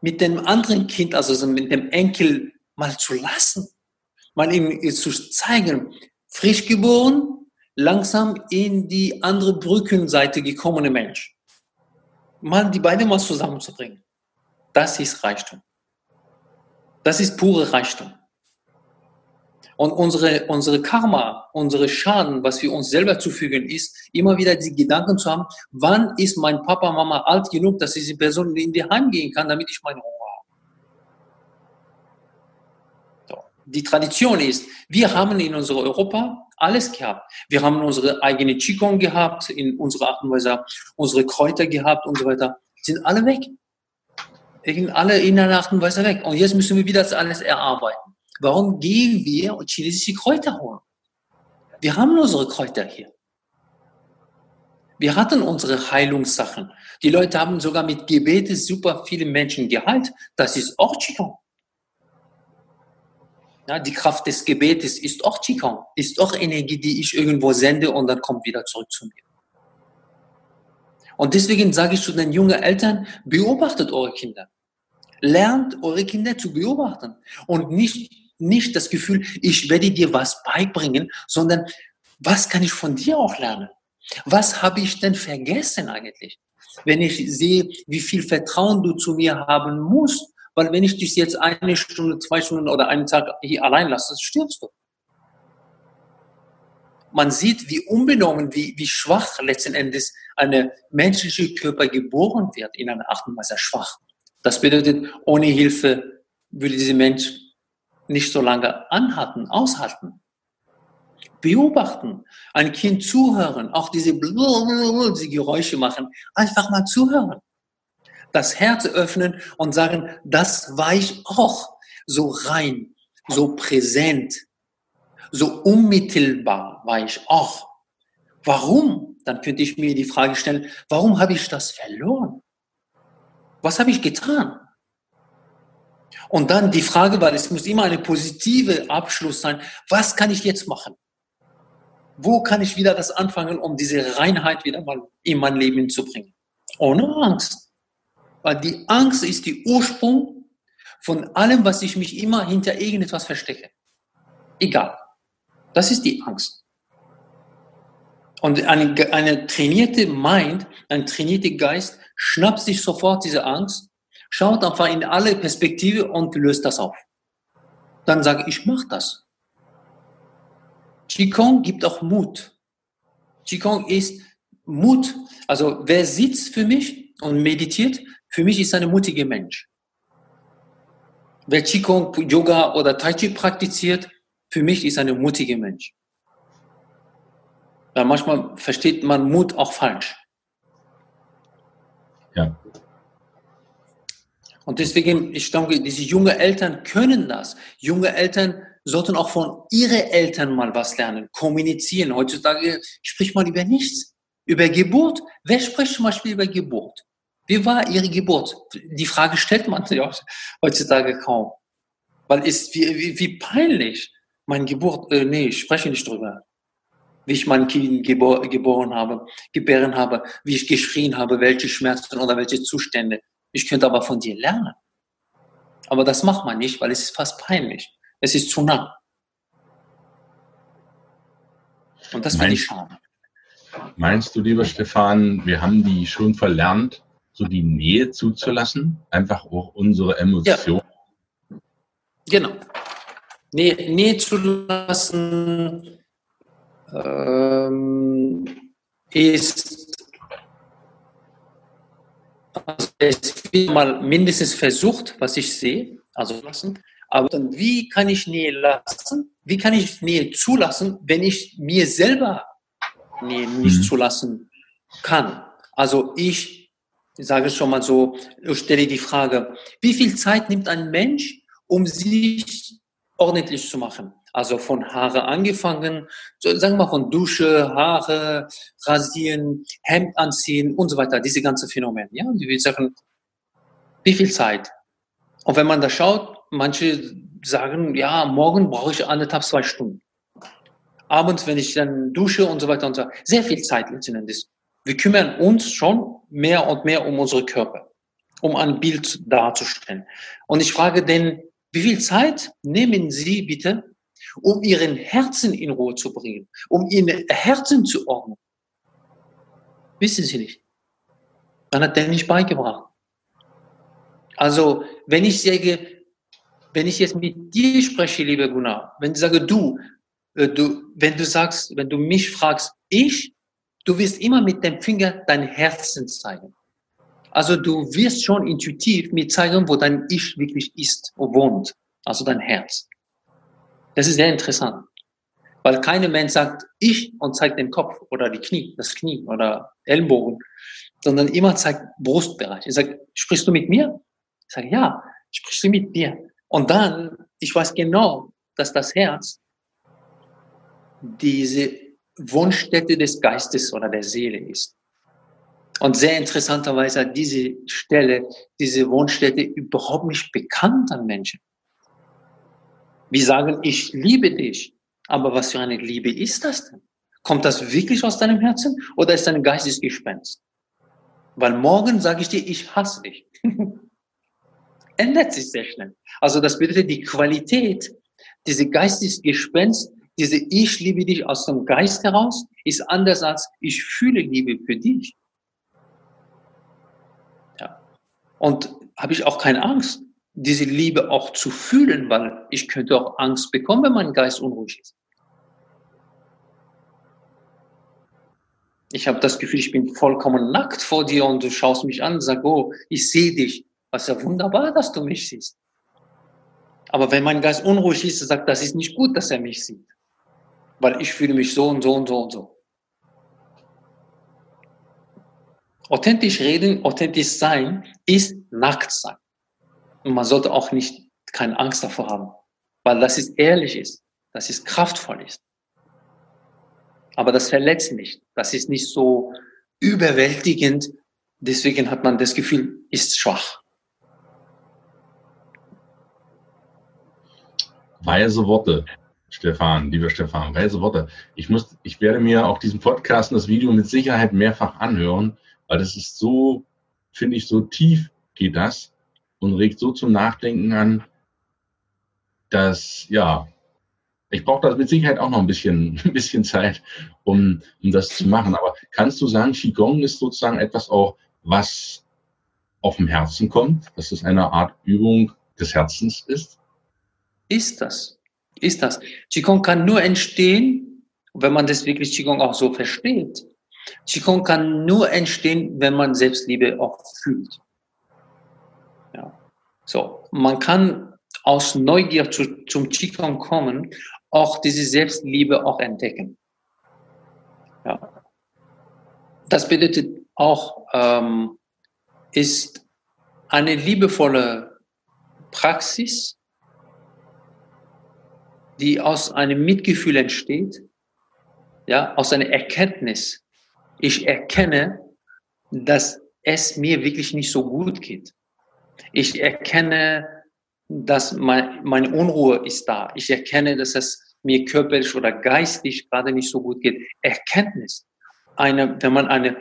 mit dem anderen Kind, also mit dem Enkel mal zu lassen, mal ihm zu zeigen, frisch geboren, langsam in die andere Brückenseite gekommene Mensch. Mal die beiden mal zusammenzubringen. Das ist Reichtum. Das ist pure Reichtum. Und unsere, unsere Karma, unsere Schaden, was wir uns selber zufügen, ist, immer wieder die Gedanken zu haben, wann ist mein Papa, Mama alt genug, dass diese Person in die Heim gehen kann, damit ich meine Ruhe habe. So. Die Tradition ist, wir haben in unserer Europa alles gehabt. Wir haben unsere eigene Qigong gehabt, in unserer Art und Weise, unsere Kräuter gehabt und so weiter. Sind alle weg. Sind alle in einer Art und Weise weg. Und jetzt müssen wir wieder das alles erarbeiten. Warum gehen wir und chinesische Kräuter holen? Wir haben unsere Kräuter hier. Wir hatten unsere Heilungssachen. Die Leute haben sogar mit Gebete super viele Menschen geheilt. Das ist auch Qigong. Ja, die Kraft des Gebetes ist auch Qigong, ist auch Energie, die ich irgendwo sende und dann kommt wieder zurück zu mir. Und deswegen sage ich zu den jungen Eltern, beobachtet eure Kinder. Lernt eure Kinder zu beobachten und nicht nicht das Gefühl, ich werde dir was beibringen, sondern was kann ich von dir auch lernen? Was habe ich denn vergessen eigentlich? Wenn ich sehe, wie viel Vertrauen du zu mir haben musst, weil wenn ich dich jetzt eine Stunde, zwei Stunden oder einen Tag hier allein lasse, stirbst du. Man sieht, wie unbenommen, wie, wie schwach letzten Endes eine menschliche Körper geboren wird in einer Art und Weise schwach. Das bedeutet, ohne Hilfe würde dieser Mensch nicht so lange anhalten, aushalten. Beobachten, ein Kind zuhören, auch diese, diese Geräusche machen, einfach mal zuhören. Das Herz öffnen und sagen, das war ich auch. So rein, so präsent, so unmittelbar war ich auch. Warum? Dann könnte ich mir die Frage stellen, warum habe ich das verloren? Was habe ich getan? Und dann die Frage, weil es muss immer eine positive Abschluss sein, was kann ich jetzt machen? wo kann ich wieder das anfangen, um diese Reinheit wieder mal in mein Leben zu bringen? Ohne Angst. Weil die Angst ist die Ursprung von allem, was ich mich immer hinter irgendetwas verstecke. Egal. Das ist die Angst. Und eine, eine trainierte Mind, ein trainierter Geist schnappt sich sofort diese Angst, schaut einfach in alle Perspektive und löst das auf. Dann sage ich, ich mach das. Qigong gibt auch Mut. Qigong ist Mut. Also wer sitzt für mich und meditiert, für mich ist ein mutiger Mensch. Wer Qigong, Yoga oder Tai Chi praktiziert, für mich ist ein mutiger Mensch. Ja, manchmal versteht man Mut auch falsch. Ja. Und deswegen, ich denke, diese jungen Eltern können das. Junge Eltern sollten auch von ihren Eltern mal was lernen, kommunizieren. Heutzutage spricht man über nichts. Über Geburt. Wer spricht zum Beispiel über Geburt? Wie war Ihre Geburt? Die Frage stellt man ja heutzutage kaum. Weil es wie, wie, wie peinlich. Meine Geburt, äh, nee, ich spreche nicht drüber. Wie ich mein Kind gebor, geboren habe, gebären habe, wie ich geschrien habe, welche Schmerzen oder welche Zustände. Ich könnte aber von dir lernen. Aber das macht man nicht, weil es ist fast peinlich. Es ist zu nah. Und das finde ich schade. Meinst du, lieber Stefan, wir haben die schon verlernt, so die Nähe zuzulassen? Einfach auch unsere Emotionen? Ja. Genau. Nähe, Nähe zulassen ähm, ist also es wird mal mindestens versucht, was ich sehe, also lassen. Aber dann, wie kann ich Nähe lassen? Wie kann ich Nähe zulassen, wenn ich mir selber Nähe nicht mhm. zulassen kann? Also ich, ich sage es schon mal so, ich stelle die Frage, wie viel Zeit nimmt ein Mensch, um sich ordentlich zu machen? Also von Haare angefangen, sagen wir mal von Dusche, Haare, rasieren, Hemd anziehen und so weiter, diese ganze Phänomen. Ja, die sagen, wie viel Zeit? Und wenn man da schaut, manche sagen, ja, morgen brauche ich anderthalb, zwei Stunden. Abends, wenn ich dann dusche und so weiter und so, sehr viel Zeit letzten Endes. Wir kümmern uns schon mehr und mehr um unsere Körper, um ein Bild darzustellen. Und ich frage denn, wie viel Zeit nehmen Sie bitte, um Ihren Herzen in Ruhe zu bringen, um Ihren Herzen zu ordnen? Wissen Sie nicht. Man hat den nicht beigebracht. Also, wenn ich sage, wenn ich jetzt mit dir spreche, lieber Gunnar, wenn ich sage du, äh, du, wenn du sagst, wenn du mich fragst, ich, du wirst immer mit dem Finger dein Herzen zeigen. Also du wirst schon intuitiv mir zeigen, wo dein Ich wirklich ist und wohnt. Also dein Herz. Das ist sehr interessant. Weil keiner Mensch sagt ich und zeigt den Kopf oder die Knie, das Knie oder Ellenbogen, sondern immer zeigt Brustbereich. Ich sage, sprichst du mit mir? Ich sage, ja, sprichst du mit dir? Und dann, ich weiß genau, dass das Herz diese Wohnstätte des Geistes oder der Seele ist. Und sehr interessanterweise hat diese Stelle, diese Wohnstätte überhaupt nicht bekannt an Menschen. Wir sagen, ich liebe dich. Aber was für eine Liebe ist das denn? Kommt das wirklich aus deinem Herzen oder ist dein Geistesgespenst? Weil morgen sage ich dir, ich hasse dich. ändert sich sehr schnell. Also das bedeutet, die Qualität, diese Geistesgespenst, diese Ich liebe dich aus dem Geist heraus, ist anders als ich fühle Liebe für dich. Ja. Und habe ich auch keine Angst, diese Liebe auch zu fühlen, weil ich könnte auch Angst bekommen, wenn mein Geist unruhig ist. Ich habe das Gefühl, ich bin vollkommen nackt vor dir und du schaust mich an und sagst, oh, ich sehe dich. Was ja wunderbar, dass du mich siehst. Aber wenn mein Geist unruhig ist, sagt, das ist nicht gut, dass er mich sieht. Weil ich fühle mich so und so und so und so. Authentisch reden, authentisch sein, ist nackt sein. Und man sollte auch nicht keine Angst davor haben. Weil das ist ehrlich ist. Das ist kraftvoll ist. Aber das verletzt nicht. Das ist nicht so überwältigend. Deswegen hat man das Gefühl, ist schwach. Weise Worte. Stefan, lieber Stefan, weise Worte. Ich muss, ich werde mir auch diesen Podcast und das Video mit Sicherheit mehrfach anhören, weil das ist so, finde ich, so tief geht das und regt so zum Nachdenken an, dass, ja, ich brauche da mit Sicherheit auch noch ein bisschen, ein bisschen Zeit, um, um das zu machen. Aber kannst du sagen, Qigong ist sozusagen etwas auch, was auf dem Herzen kommt, dass es eine Art Übung des Herzens ist? Ist das ist das. Qigong kann nur entstehen, wenn man das wirklich Qigong auch so versteht. Qigong kann nur entstehen, wenn man Selbstliebe auch fühlt. Ja. So, man kann aus Neugier zu, zum Qigong kommen, auch diese Selbstliebe auch entdecken. Ja. Das bedeutet auch, ähm, ist eine liebevolle Praxis, die aus einem Mitgefühl entsteht, ja, aus einer Erkenntnis. Ich erkenne, dass es mir wirklich nicht so gut geht. Ich erkenne, dass mein, meine Unruhe ist da. Ich erkenne, dass es mir körperlich oder geistig gerade nicht so gut geht. Erkenntnis. Eine, wenn man eine,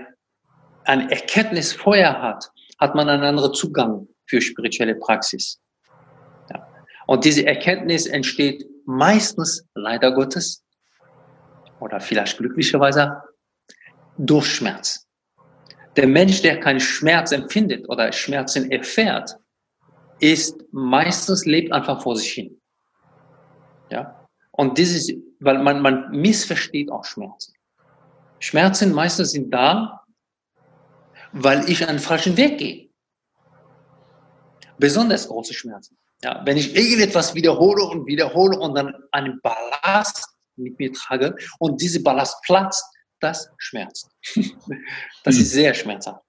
eine Erkenntnis vorher hat, hat man einen anderen Zugang für spirituelle Praxis. Ja. Und diese Erkenntnis entsteht meistens, leider Gottes, oder vielleicht glücklicherweise, durch Schmerz. Der Mensch, der keinen Schmerz empfindet oder Schmerzen erfährt, ist meistens lebt einfach vor sich hin. Ja. Und dieses, weil man, man missversteht auch Schmerzen. Schmerzen meistens sind da, weil ich einen falschen Weg gehe. Besonders große Schmerzen. Ja, wenn ich irgendetwas wiederhole und wiederhole und dann einen Ballast mit mir trage und diese Ballast platzt, das schmerzt. das ist sehr schmerzhaft.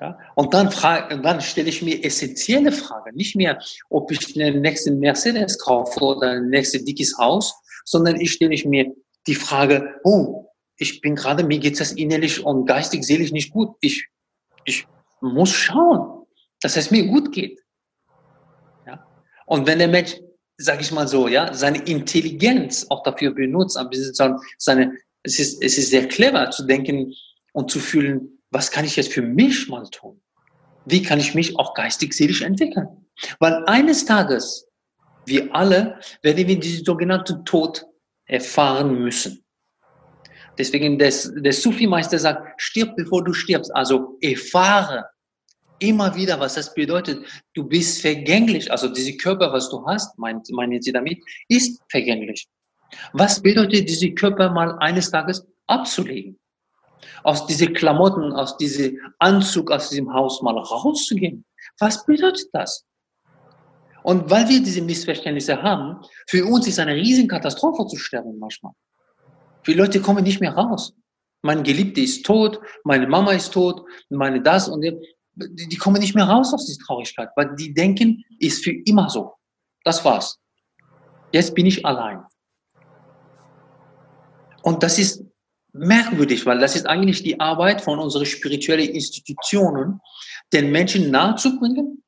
Ja? Und dann, frage, dann stelle ich mir essentielle Fragen, nicht mehr, ob ich den nächsten Mercedes kaufe oder ein nächstes dickes Haus, sondern ich stelle mir die Frage, oh, ich bin gerade, mir geht es innerlich und geistig, seelisch nicht gut. Ich, ich muss schauen, dass es mir gut geht. Und wenn der Mensch, sage ich mal so, ja, seine Intelligenz auch dafür benutzt, ein bisschen seine, es ist, es ist sehr clever zu denken und zu fühlen, was kann ich jetzt für mich mal tun? Wie kann ich mich auch geistig, seelisch entwickeln? Weil eines Tages, wir alle, werden wir diesen sogenannten Tod erfahren müssen. Deswegen des, der Sufi-Meister sagt, stirb bevor du stirbst. Also erfahre immer wieder, was das bedeutet. Du bist vergänglich. Also diese Körper, was du hast, meinen meine Sie damit, ist vergänglich. Was bedeutet diese Körper mal eines Tages abzulegen? Aus diese Klamotten, aus diesem Anzug, aus diesem Haus mal rauszugehen. Was bedeutet das? Und weil wir diese Missverständnisse haben, für uns ist eine Riesenkatastrophe zu sterben manchmal. Viele Leute kommen nicht mehr raus. Mein Geliebter ist tot, meine Mama ist tot, meine das und die, die kommen nicht mehr raus aus dieser Traurigkeit, weil die denken, ist für immer so. Das war's. Jetzt bin ich allein. Und das ist merkwürdig, weil das ist eigentlich die Arbeit von unseren spirituellen Institutionen, den Menschen nahezubringen,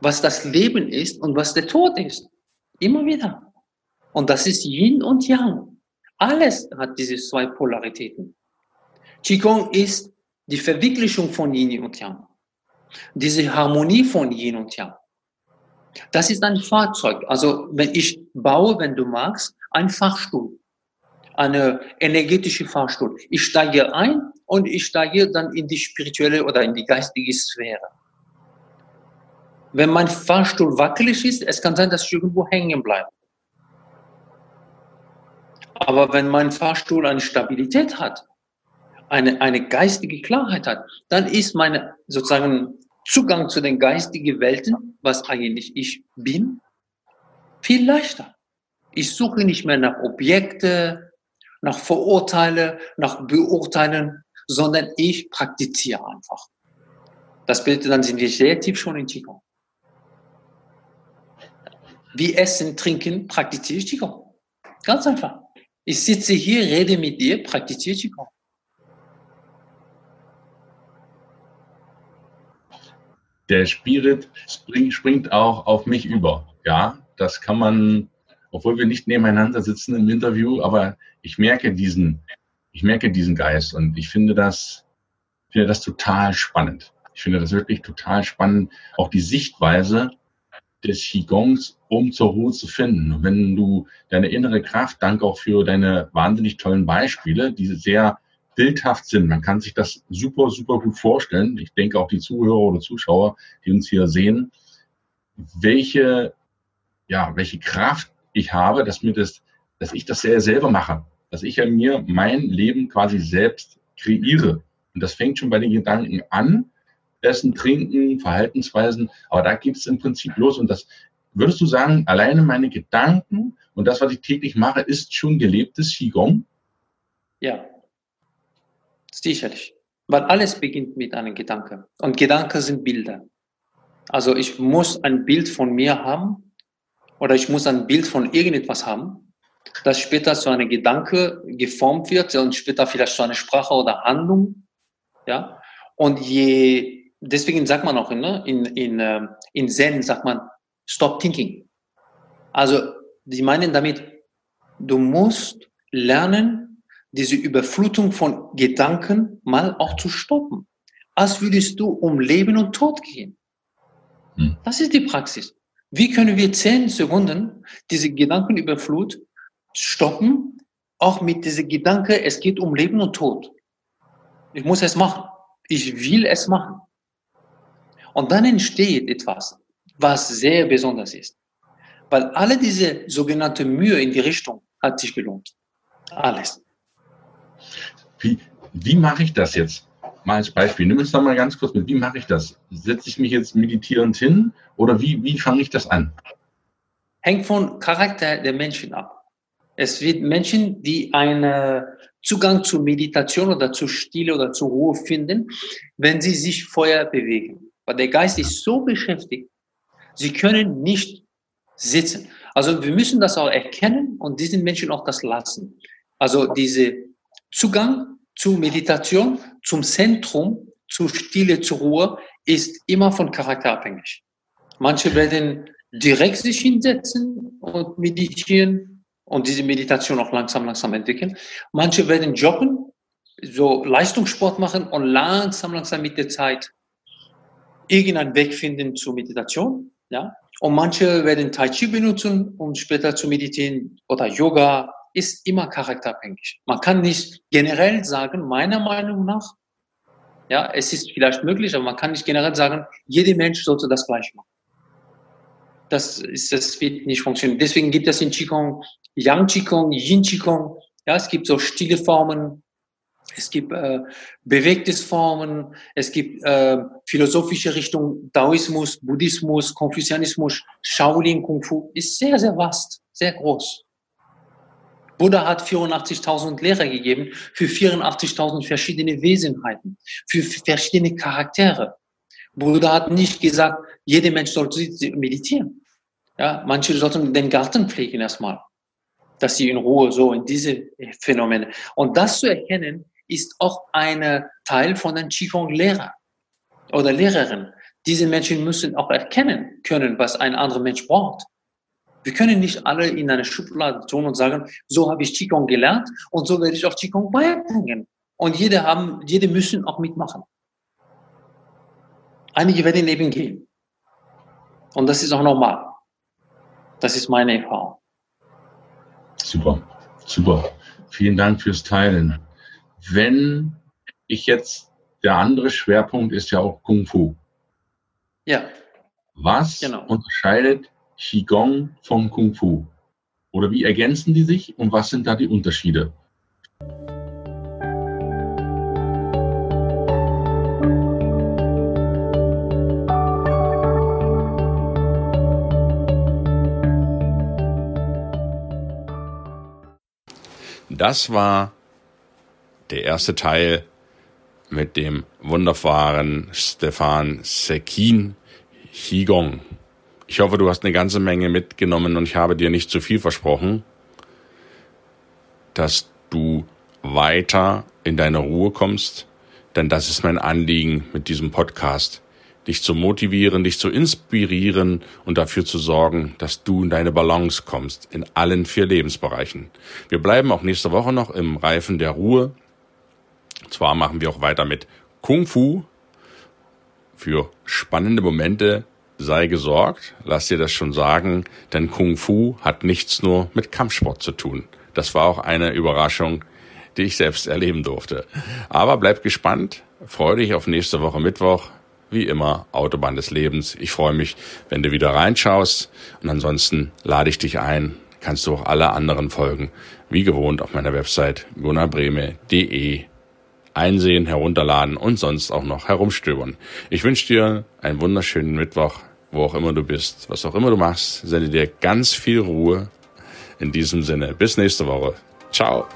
was das Leben ist und was der Tod ist. Immer wieder. Und das ist Yin und Yang. Alles hat diese zwei Polaritäten. Qigong ist die Verwirklichung von Yin und Yang, diese Harmonie von Yin und Yang. Das ist ein Fahrzeug. Also wenn ich baue, wenn du magst, ein Fahrstuhl, eine energetische Fahrstuhl. Ich steige ein und ich steige dann in die spirituelle oder in die geistige Sphäre. Wenn mein Fahrstuhl wackelig ist, es kann sein, dass ich irgendwo hängen bleibe. Aber wenn mein Fahrstuhl eine Stabilität hat, eine, eine geistige Klarheit hat, dann ist meine sozusagen Zugang zu den geistigen Welten, was eigentlich ich bin, viel leichter. Ich suche nicht mehr nach Objekte, nach Vorurteile, nach Beurteilen, sondern ich praktiziere einfach. Das bedeutet, dann sind wir sehr tief schon in Qigong. Wie essen, trinken, praktiziere ich Qigong. Ganz einfach. Ich sitze hier, rede mit dir, praktiziere Qigong. Der Spirit springt auch auf mich über. Ja, das kann man obwohl wir nicht nebeneinander sitzen im Interview, aber ich merke diesen, ich merke diesen Geist und ich finde das, finde das total spannend. Ich finde das wirklich total spannend, auch die Sichtweise des Qigongs, um zur Ruhe zu finden. Und wenn du deine innere Kraft, dank auch für deine wahnsinnig tollen Beispiele, die sehr bildhaft sind, man kann sich das super, super gut vorstellen. Ich denke auch die Zuhörer oder Zuschauer, die uns hier sehen, welche, ja, welche Kraft ich habe, dass mir das, dass ich das sehr selber mache, dass ich ja mir mein Leben quasi selbst kreiere. Und das fängt schon bei den Gedanken an, Essen, Trinken, Verhaltensweisen, aber da geht es im Prinzip los und das würdest du sagen, alleine meine Gedanken und das, was ich täglich mache, ist schon gelebtes Qigong? Ja, sicherlich. Weil alles beginnt mit einem Gedanke. Und Gedanken sind Bilder. Also ich muss ein Bild von mir haben oder ich muss ein Bild von irgendetwas haben, das später zu einem Gedanke geformt wird und später vielleicht zu einer Sprache oder Handlung. Ja. Und je, deswegen sagt man auch ne, in, in, ähm, in Zen, sagt man, stop thinking. Also, die meinen damit, du musst lernen, diese Überflutung von Gedanken mal auch zu stoppen. Als würdest du um Leben und Tod gehen. Hm. Das ist die Praxis. Wie können wir zehn Sekunden diese Gedankenüberflut stoppen, auch mit diesem Gedanke, es geht um Leben und Tod. Ich muss es machen. Ich will es machen. Und dann entsteht etwas, was sehr besonders ist. Weil alle diese sogenannte Mühe in die Richtung hat sich gelohnt. Alles. Wie, wie mache ich das jetzt? mal als Beispiel, nimm uns da mal ganz kurz mit, wie mache ich das? Setze ich mich jetzt meditierend hin oder wie, wie fange ich das an? Hängt vom Charakter der Menschen ab. Es wird Menschen, die einen Zugang zur Meditation oder zur Stille oder zur Ruhe finden, wenn sie sich vorher bewegen. Weil der Geist ist so beschäftigt, sie können nicht sitzen. Also wir müssen das auch erkennen und diesen Menschen auch das lassen. Also diese Zugang zu Meditation, zum Zentrum, zu Stille, zur Ruhe, ist immer von Charakter abhängig. Manche werden direkt sich hinsetzen und meditieren und diese Meditation auch langsam, langsam entwickeln. Manche werden joggen, so Leistungssport machen und langsam, langsam mit der Zeit irgendeinen Weg finden zur Meditation. Ja? Und manche werden Tai Chi benutzen, um später zu meditieren oder Yoga ist immer charakterabhängig. Man kann nicht generell sagen, meiner Meinung nach, ja, es ist vielleicht möglich, aber man kann nicht generell sagen, jeder Mensch sollte das gleich machen. Das ist, das wird nicht funktionieren. Deswegen gibt es in Qigong Yang Qigong, Yin Qigong. Ja, es gibt so stille Formen, es gibt äh, bewegtes Formen, es gibt äh, philosophische Richtung, Taoismus, Buddhismus, Konfuzianismus, Shaolin Kung Fu, ist sehr, sehr vast, sehr groß. Buddha hat 84.000 Lehrer gegeben für 84.000 verschiedene Wesenheiten, für verschiedene Charaktere. Buddha hat nicht gesagt, jeder Mensch sollte meditieren. Ja, manche sollten den Garten pflegen erstmal, dass sie in Ruhe so in diese Phänomene. Und das zu erkennen, ist auch ein Teil von den Qigong-Lehrer oder Lehrerin. Diese Menschen müssen auch erkennen können, was ein anderer Mensch braucht. Wir können nicht alle in eine Schublade tun und sagen, so habe ich Qigong gelernt und so werde ich auch Qigong beibringen. Und jede haben, jede müssen auch mitmachen. Einige werden eben gehen. Und das ist auch normal. Das ist meine Erfahrung. Super, super. Vielen Dank fürs Teilen. Wenn ich jetzt, der andere Schwerpunkt ist ja auch Kung Fu. Ja. Was genau. unterscheidet Qigong vom Kung Fu? Oder wie ergänzen die sich und was sind da die Unterschiede? Das war der erste Teil mit dem wunderbaren Stefan Sekin Qigong. Ich hoffe, du hast eine ganze Menge mitgenommen und ich habe dir nicht zu viel versprochen, dass du weiter in deine Ruhe kommst, denn das ist mein Anliegen mit diesem Podcast, dich zu motivieren, dich zu inspirieren und dafür zu sorgen, dass du in deine Balance kommst in allen vier Lebensbereichen. Wir bleiben auch nächste Woche noch im Reifen der Ruhe. zwar machen wir auch weiter mit Kung Fu. Für spannende Momente sei gesorgt, lass dir das schon sagen, denn Kung Fu hat nichts nur mit Kampfsport zu tun. Das war auch eine Überraschung, die ich selbst erleben durfte. Aber bleib gespannt, freu dich auf nächste Woche Mittwoch. Wie immer, Autobahn des Lebens. Ich freue mich, wenn du wieder reinschaust. Und ansonsten lade ich dich ein, kannst du auch alle anderen Folgen, wie gewohnt, auf meiner Website gunnarbreme.de einsehen, herunterladen und sonst auch noch herumstöbern. Ich wünsche dir einen wunderschönen Mittwoch, wo auch immer du bist, was auch immer du machst. Sende dir ganz viel Ruhe. In diesem Sinne, bis nächste Woche. Ciao.